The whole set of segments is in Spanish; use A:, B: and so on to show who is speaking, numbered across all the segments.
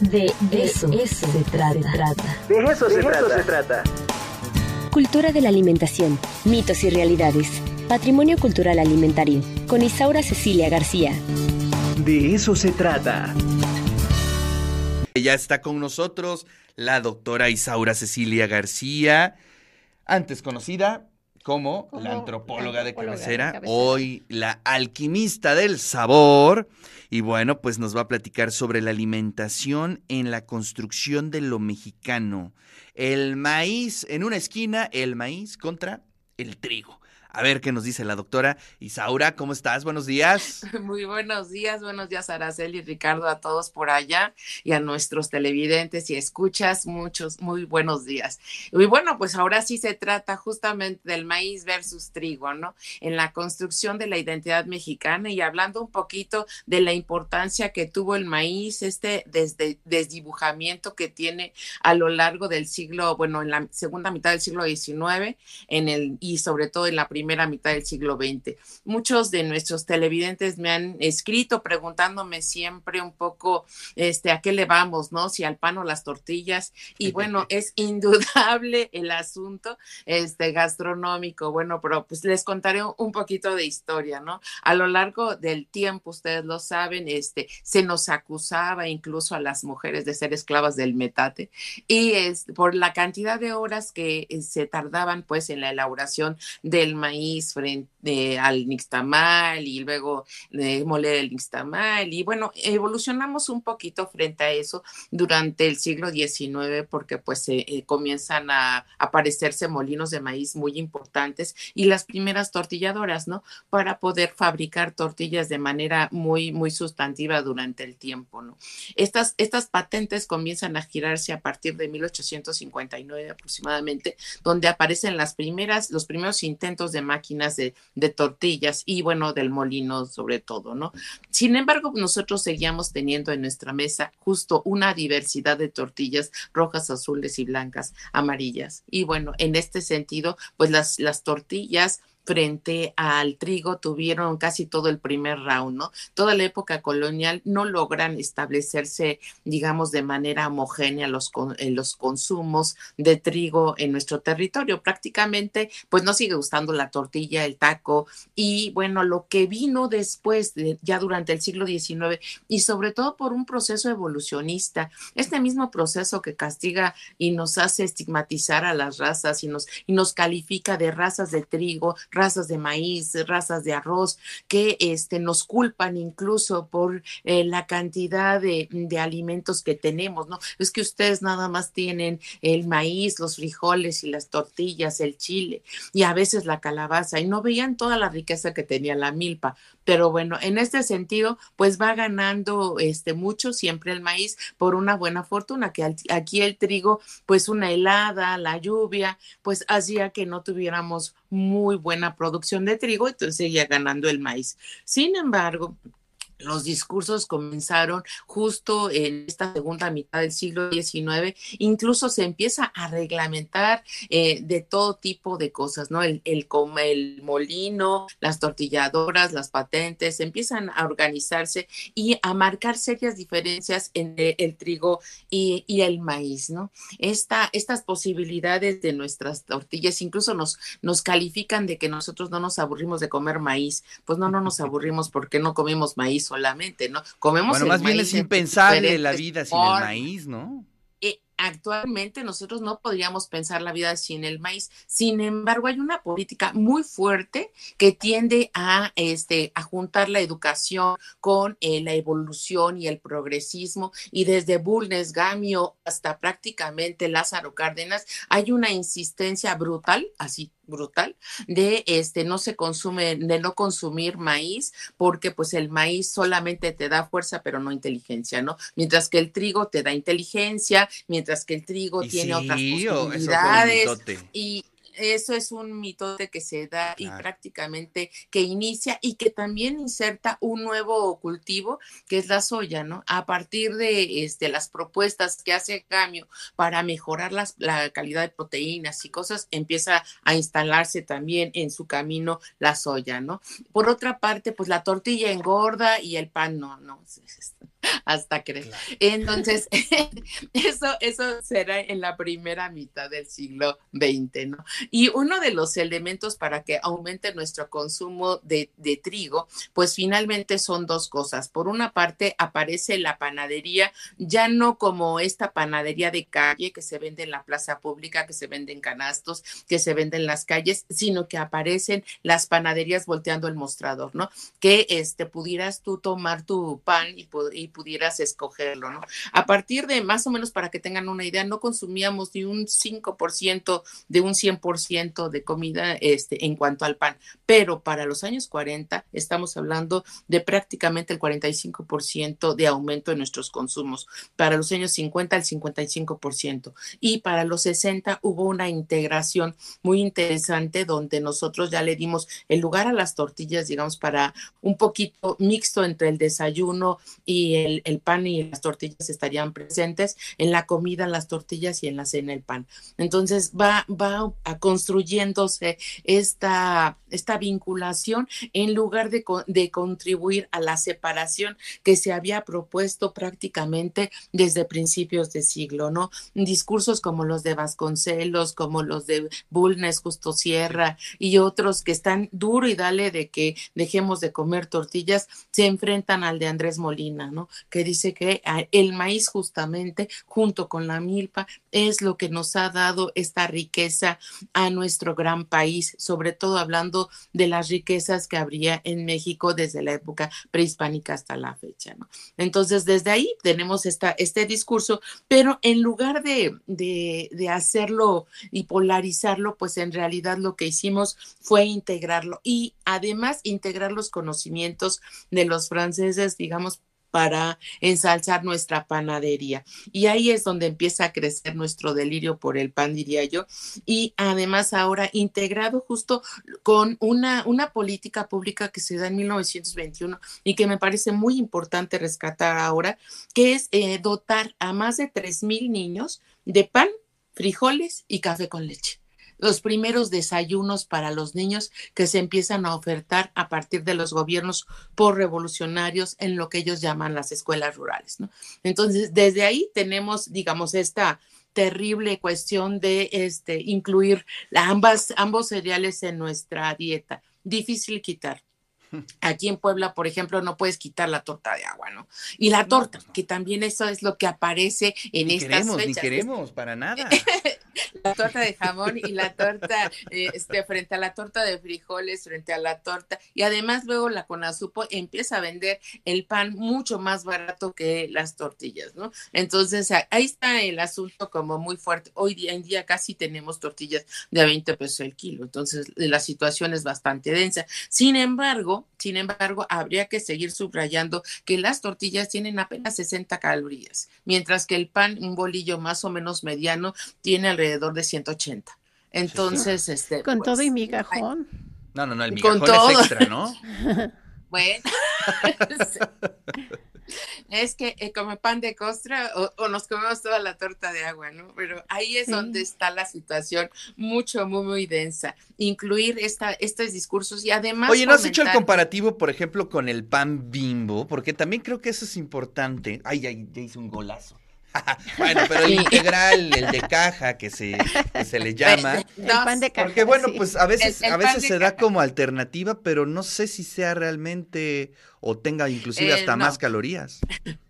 A: De eso, eso se trata.
B: De eso, se, trata. se trata.
A: Cultura de la alimentación, mitos y realidades. Patrimonio cultural alimentario. Con Isaura Cecilia García.
B: De eso se trata.
C: Ya está con nosotros la doctora Isaura Cecilia García, antes conocida como, la antropóloga, de, cabecera, hoy la alquimista del sabor. Y bueno, pues nos va a platicar sobre la alimentación en la construcción de lo mexicano. El maíz en una esquina, el maíz contra el trigo. A ver qué nos dice la doctora Isaura. ¿Cómo estás? Buenos días.
D: Muy buenos días, buenos días, Araceli y Ricardo, a todos por allá y a nuestros televidentes y escuchas, muchos, muy buenos días. Y bueno, pues ahora sí se trata justamente del maíz versus trigo, ¿no? En la construcción de la identidad mexicana y hablando un poquito de la importancia que tuvo el maíz, este desde desdibujamiento que tiene a lo largo del siglo, bueno, en la segunda mitad del siglo XIX, en el, y sobre todo en la primera primera mitad del siglo XX. Muchos de nuestros televidentes me han escrito preguntándome siempre un poco este, a qué le vamos, ¿no? Si al pan o las tortillas. Y bueno, es indudable el asunto este, gastronómico. Bueno, pero pues les contaré un poquito de historia, ¿no? A lo largo del tiempo, ustedes lo saben, este, se nos acusaba incluso a las mujeres de ser esclavas del metate y es por la cantidad de horas que eh, se tardaban pues en la elaboración del maíz frente al nixtamal y luego eh, moler el nixtamal. Y bueno, evolucionamos un poquito frente a eso durante el siglo XIX porque pues eh, comienzan a aparecerse molinos de maíz muy importantes y las primeras tortilladoras, ¿no? Para poder fabricar tortillas de manera muy, muy sustantiva durante el tiempo, ¿no? Estas, estas patentes comienzan a girarse a partir de 1859 aproximadamente, donde aparecen las primeras, los primeros intentos de máquinas de, tortillas y bueno, del molino sobre todo, ¿no? Sin embargo, nosotros seguíamos teniendo en nuestra mesa justo una diversidad de tortillas rojas, azules y blancas, amarillas. Y bueno, en este sentido, pues las, las tortillas frente al trigo tuvieron casi todo el primer round, ¿no? Toda la época colonial no logran establecerse, digamos, de manera homogénea los, en los consumos de trigo en nuestro territorio. Prácticamente, pues no sigue gustando la tortilla, el taco y bueno, lo que vino después, ya durante el siglo XIX y sobre todo por un proceso evolucionista, este mismo proceso que castiga y nos hace estigmatizar a las razas y nos, y nos califica de razas de trigo, razas de maíz, razas de arroz, que este, nos culpan incluso por eh, la cantidad de, de, alimentos que tenemos, ¿no? Es que ustedes nada más tienen el maíz, los frijoles y las tortillas, el chile y a veces la calabaza y no veían toda la riqueza que tenía la milpa. Pero bueno, en este sentido, pues va ganando este mucho siempre el maíz por una buena fortuna, que aquí el trigo, pues una helada, la lluvia, pues hacía que no tuviéramos muy buena producción de trigo, entonces seguía ganando el maíz. Sin embargo, los discursos comenzaron justo en esta segunda mitad del siglo XIX, incluso se empieza a reglamentar eh, de todo tipo de cosas, ¿no? El, el, el molino, las tortilladoras, las patentes, empiezan a organizarse y a marcar serias diferencias entre el trigo y, y el maíz, ¿no? Esta, estas posibilidades de nuestras tortillas incluso nos, nos califican de que nosotros no nos aburrimos de comer maíz, pues no, no nos aburrimos porque no comemos maíz solamente, ¿no? Comemos
C: bueno, más bien es impensable la vida sin el maíz, ¿no?
D: actualmente nosotros no podríamos pensar la vida sin el maíz. Sin embargo, hay una política muy fuerte que tiende a, este, a juntar la educación con eh, la evolución y el progresismo. Y desde Bulnes, Gamio hasta prácticamente Lázaro Cárdenas, hay una insistencia brutal, así brutal de este no se consume de no consumir maíz porque pues el maíz solamente te da fuerza pero no inteligencia, ¿no? Mientras que el trigo te da inteligencia, mientras que el trigo tiene otras posibilidades y eso es un mitote que se da y prácticamente que inicia y que también inserta un nuevo cultivo que es la soya, ¿no? A partir de este, las propuestas que hace Gamio para mejorar las, la calidad de proteínas y cosas, empieza a instalarse también en su camino la soya, ¿no? Por otra parte, pues la tortilla engorda y el pan no, no. hasta crees. Entonces, eso, eso será en la primera mitad del siglo XX, ¿no? Y uno de los elementos para que aumente nuestro consumo de, de trigo, pues finalmente son dos cosas. Por una parte, aparece la panadería, ya no como esta panadería de calle que se vende en la plaza pública, que se vende en canastos, que se vende en las calles, sino que aparecen las panaderías volteando el mostrador, ¿no? Que este, pudieras tú tomar tu pan y, y pudieras escogerlo, ¿no? A partir de más o menos para que tengan una idea, no consumíamos ni un 5% de un 100% de comida este, en cuanto al pan, pero para los años 40 estamos hablando de prácticamente el 45% de aumento en nuestros consumos, para los años 50 el 55% y para los 60 hubo una integración muy interesante donde nosotros ya le dimos el lugar a las tortillas, digamos, para un poquito mixto entre el desayuno y el, pan y las tortillas estarían presentes, en la comida las tortillas y en la cena el pan. Entonces va, va construyéndose esta, esta vinculación en lugar de, de contribuir a la separación que se había propuesto prácticamente desde principios de siglo, ¿no? Discursos como los de Vasconcelos, como los de Bulnes, Justo Sierra y otros que están duro y dale de que dejemos de comer tortillas, se enfrentan al de Andrés Molina, ¿no? Que dice que ah, el maíz justamente junto con la milpa es lo que nos ha dado esta riqueza a nuestro gran país, sobre todo hablando de las riquezas que habría en México desde la época prehispánica hasta la fecha. Entonces, desde ahí tenemos esta, este discurso, pero en lugar de, de, de hacerlo y polarizarlo, pues en realidad lo que hicimos fue integrarlo y además integrar los conocimientos de los franceses, digamos, para ensalzar nuestra panadería. Y ahí es donde empieza a crecer nuestro delirio por el pan, diría yo. Y además ahora integrado justo con una, una política pública que se da en 1921 y que me parece muy importante rescatar ahora, que es eh, dotar a más de 3 mil niños de pan, frijoles y café con leche los primeros desayunos para los niños que se empiezan a ofertar a partir de los gobiernos por revolucionarios en lo que ellos llaman las escuelas rurales. Entonces, desde ahí tenemos, digamos, esta terrible cuestión de este, incluir ambas, ambos cereales en nuestra dieta. Difícil quitar. Aquí en Puebla, por ejemplo, no puedes quitar la torta de agua, ¿no? Y la torta, pues que también eso es lo que aparece en
C: ni
D: estas
C: queremos,
D: fechas.
C: Ni queremos, para nada.
D: la torta de jamón y la torta, este, frente a la torta de frijoles, frente a la torta, y además luego la Conasupo empieza a vender el pan mucho más barato que las tortillas, ¿no? Entonces ahí está el asunto como muy fuerte. Hoy día en día casi tenemos tortillas de a 20 pesos el kilo, entonces la situación es bastante densa. Sin embargo, sin embargo, habría que seguir subrayando que las tortillas tienen apenas 60 calorías, mientras que el pan, un bolillo más o menos mediano, tiene alrededor de 180. Entonces, este.
E: Con
D: pues,
E: todo y migajón.
C: No, no, no, el
D: Con
C: migajón es
D: todo.
C: extra, ¿no?
D: Bueno, es que eh, come pan de costra o, o nos comemos toda la torta de agua, ¿no? Pero ahí es
E: Sí.
D: donde está la situación mucho, muy, muy densa. Incluir esta, estos discursos y además.
C: Oye, ¿no has hecho el comparativo, por ejemplo, con el pan bimbo? Porque también creo que eso es importante. Ay, ay, ya hice un golazo. bueno, pero el
D: Sí.
C: integral, el de caja, que se, que se le llama.
E: El
D: Dos,
E: pan de caja.
C: Porque bueno,
E: sí.
C: pues a veces,
D: El- el
C: a veces se da como alternativa, pero no sé si sea realmente o tenga inclusive
D: Eh,
C: hasta
D: no.
C: más calorías.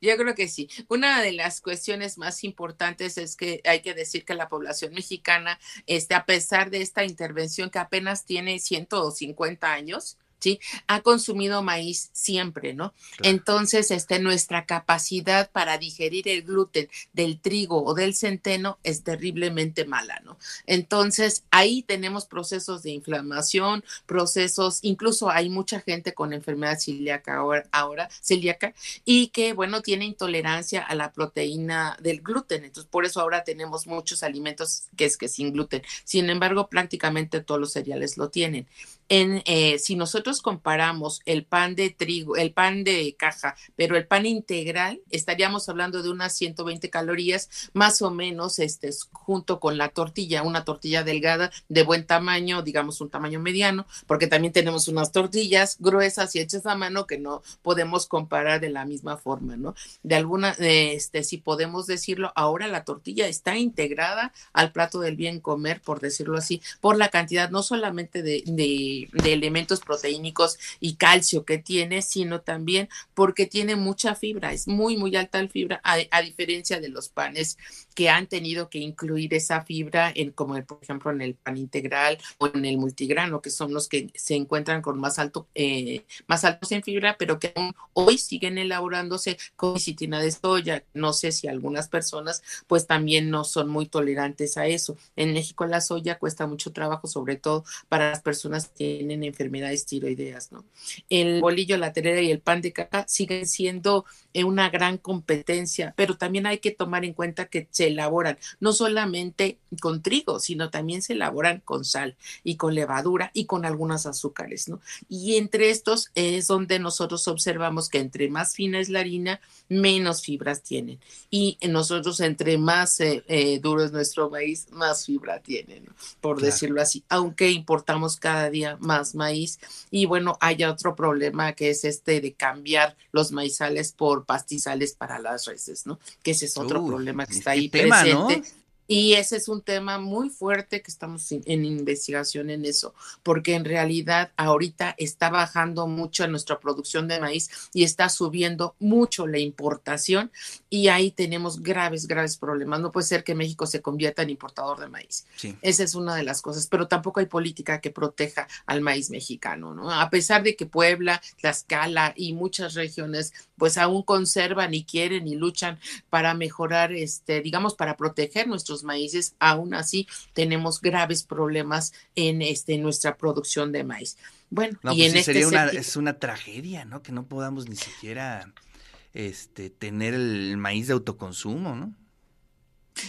D: Yo creo que sí. Una de las cuestiones más importantes es que hay que decir que la población mexicana, este, a pesar de esta intervención que apenas tiene 150 años, ¿sí? Ha consumido maíz siempre, ¿no?
C: Claro.
D: Entonces, este, nuestra capacidad para digerir el gluten del trigo o del centeno es terriblemente mala, ¿no? Entonces, ahí tenemos procesos de inflamación, procesos, incluso hay mucha gente con enfermedad celíaca ahora, ahora celíaca, y que, bueno, tiene intolerancia a la proteína del gluten. Entonces, por eso ahora tenemos muchos alimentos que es que sin gluten. Sin embargo, prácticamente todos los cereales lo tienen. En, eh, si nosotros comparamos el pan de trigo, el pan de caja, pero el pan integral, estaríamos hablando de unas 120 calorías, más o menos, este, junto con la tortilla, una tortilla delgada de buen tamaño, digamos un tamaño mediano, porque también tenemos unas tortillas gruesas y hechas a mano que no podemos comparar de la misma forma, ¿no? De alguna, este, si podemos decirlo, ahora la tortilla está integrada al plato del bien comer, por decirlo así, por la cantidad no solamente de, elementos proteínicos y calcio que tiene, sino también porque tiene mucha fibra, es muy, muy alta la fibra, a, diferencia de los panes que han tenido que incluir esa fibra, en, como por ejemplo en el pan integral o en el multigrano, que son los que se encuentran con más alto, eh, más altos en fibra, pero que hoy siguen elaborándose con citina de soya. No sé si algunas personas pues también no son muy tolerantes a eso. En México la soya cuesta mucho trabajo, sobre todo para las personas que tienen enfermedades tiroideas, ¿no? El bolillo, la terera y el pan de caca siguen siendo eh, una gran competencia, pero también hay que tomar en cuenta que se elaboran no solamente con trigo, sino también se elaboran con sal y con levadura y con algunas azúcares, ¿no? Y entre estos es donde nosotros observamos que entre más fina es la harina, menos fibras tienen. Y nosotros entre más eh, eh, duro es nuestro maíz, más fibra tienen, por decirlo así, aunque importamos cada día más maíz. Y bueno, hay otro problema que es este de cambiar los maizales por pastizales para las reses, ¿no? Que ese es otro problema que está ahí presente. Y ese es un tema muy fuerte que estamos en investigación en eso, porque en realidad ahorita está bajando mucho nuestra producción de maíz y está subiendo mucho la importación y ahí tenemos graves, graves problemas. No puede ser que México se convierta en importador de maíz. Esa es una de las cosas, pero tampoco hay política que proteja al maíz mexicano, ¿no? A pesar de que Puebla, Tlaxcala y muchas regiones pues aún conservan y quieren y luchan para mejorar, este, digamos, para proteger nuestros maíces, aún así tenemos graves problemas en este, nuestra producción de maíz. Bueno,
C: y pues en este sería una, es una tragedia, ¿no? Que no podamos ni siquiera este, tener el maíz de autoconsumo, ¿no?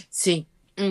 D: Sí,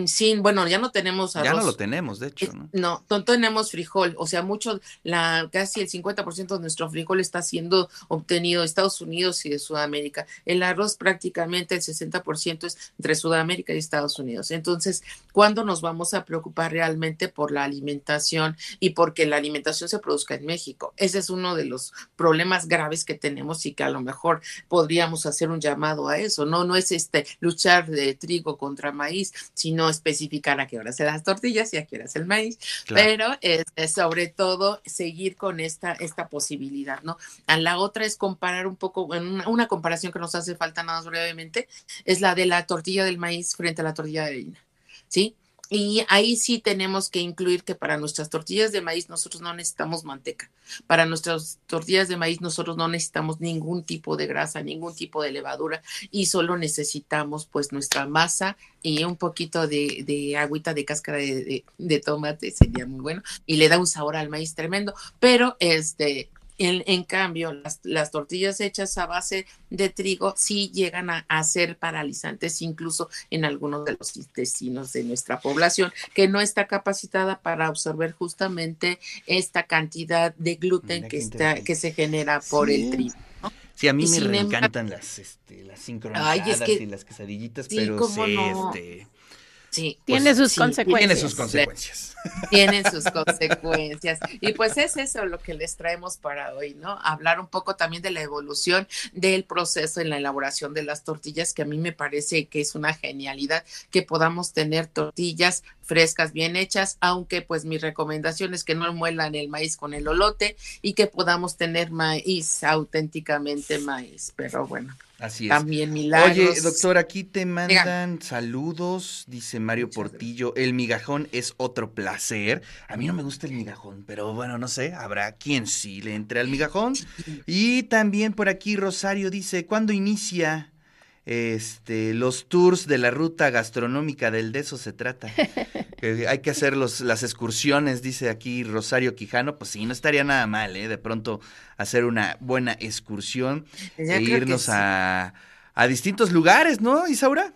D: sí, bueno, ya no tenemos arroz.
C: Ya no lo tenemos, de hecho, ¿no?
D: No, no tenemos frijol, o sea, mucho, la, casi el 50% de nuestro frijol está siendo obtenido de Estados Unidos y de Sudamérica. El arroz prácticamente el 60% es entre Sudamérica y Estados Unidos. Entonces, ¿cuándo nos vamos a preocupar realmente por la alimentación y porque la alimentación se produzca en México? Ese es uno de los problemas graves que tenemos y que a lo mejor podríamos hacer un llamado a eso, ¿no? No es este luchar de trigo contra maíz, sino no especificar a qué hora se las tortillas y a qué hora el maíz, pero es, sobre todo seguir con esta, esta posibilidad, ¿no? A la otra es comparar un poco, una, una comparación que nos hace falta nada más brevemente, es la de la tortilla del maíz frente a la tortilla de harina, ¿sí? Y ahí sí tenemos que incluir que para nuestras tortillas de maíz nosotros no necesitamos manteca. Para nuestras tortillas de maíz nosotros no necesitamos ningún tipo de grasa, ningún tipo de levadura y solo necesitamos pues nuestra masa y un poquito de, de agüita de cáscara de, de, tomate sería muy bueno y le da un sabor al maíz tremendo. Pero este en, cambio, las, tortillas hechas a base de trigo sí llegan a, ser paralizantes incluso en algunos de los intestinos de nuestra población que no está capacitada para absorber justamente esta cantidad de gluten que, está, que se genera por el trigo.
C: Sí, a mí me encantan las, este, las sincronizadas y las quesadillitas, pero sí, este
D: Sí,
E: pues tiene sus consecuencias.
C: Tiene sus consecuencias.
D: Tienen sus consecuencias. Y pues es eso lo que les traemos para hoy, ¿no? Hablar un poco también de la evolución del proceso en la elaboración de las tortillas, que a mí me parece que es una genialidad que podamos tener tortillas frescas, bien hechas, aunque pues mi recomendación es que no muelan el maíz con el olote y que podamos tener maíz, auténticamente maíz. Pero bueno,
C: Así es.
D: También milagros.
C: Oye, doctor, aquí te mandan saludos, dice Mario Portillo. El migajón es otro placer. A mí no me gusta el migajón, pero bueno, no sé, habrá quien sí le entre al migajón. Y también por aquí Rosario dice, ¿cuándo inicia? Este, los tours de la ruta gastronómica del de eso se trata. hay que hacer los, las excursiones, dice aquí Rosario Quijano, pues sí, no estaría nada mal, ¿eh? De pronto hacer una buena excursión e irnos a, a distintos lugares, ¿no, Isaura?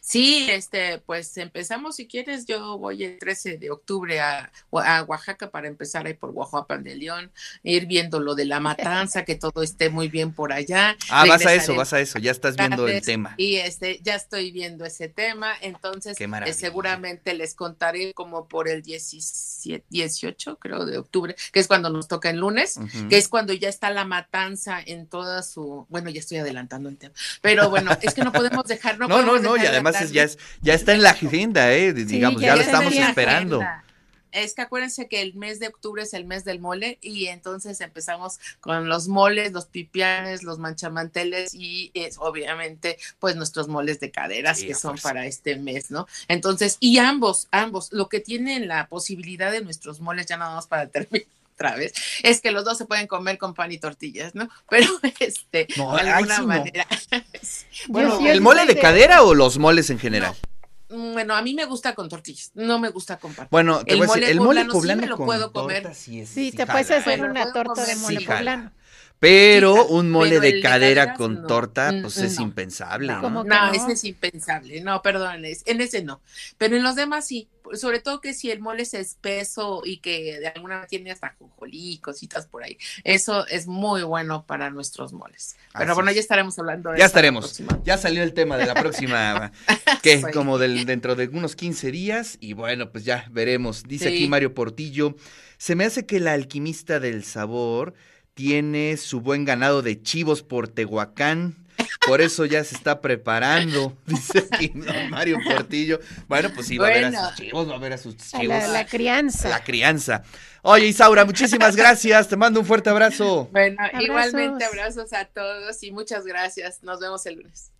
D: Sí, este, pues empezamos, si quieres, yo voy el 13 de octubre a, Oaxaca para empezar ahí por Oaxaca de León, ir viendo lo de la matanza, que todo esté muy bien por allá.
C: Ah, vas a eso, vas a eso, ya estás viendo el tema.
D: Y este, ya estoy viendo ese tema, entonces eh, seguramente les contaré como por el 17, 18, creo, de octubre, que es cuando nos toca el lunes, que es cuando ya está la matanza en toda su, bueno, ya estoy adelantando el tema, pero bueno, es que no podemos dejar, no,
C: no, no, ya además ya, es, ya está en la agenda, ¿eh? digamos, ya, lo estamos esperando.
D: Es que acuérdense que el mes de octubre es el mes del mole y entonces empezamos con los moles, los pipianes, los manchamanteles y es, obviamente pues nuestros moles de caderas que son para este mes, ¿no? Entonces, y ambos, ambos, lo que tienen la posibilidad de nuestros moles, ya nada más para terminar otra vez, es que los dos se pueden comer con pan y tortillas, ¿no? Pero este, de alguna manera.
C: bueno, ¿el mole de cadera o los moles en general?
D: Mm, bueno, a mí me gusta con tortillas, no me gusta con pan.
C: Bueno, el, mole, el mole poblano, sí
D: lo puedo comer.
E: Sí, te puedes hacer una torta de mole poblano.
C: Pero un mole de cadera con torta, pues es impensable.
D: No, no, ese es impensable. No, perdón, en ese no. Pero en los demás sí. Sobre todo que si el mole es espeso y que de alguna manera tiene hasta jonjolí y cositas por ahí. Eso es muy bueno para nuestros moles. Pero bueno, ya estaremos hablando de
C: Ya estaremos. Ya salió el tema de la próxima, que es como del, dentro de unos 15 días. Y bueno, pues ya veremos. Dice aquí Mario Portillo. Se me hace que la alquimista del sabor tiene su buen ganado de chivos por Tehuacán. Por eso ya se está preparando, dice aquí Mario Portillo. Bueno, pues sí, va a ver a sus chivos, va a ver a sus chivos.
E: la, crianza.
C: La crianza. Oye, Isaura, muchísimas gracias. Te mando un fuerte abrazo.
D: Bueno, igualmente abrazos a todos y muchas gracias. Nos vemos el lunes.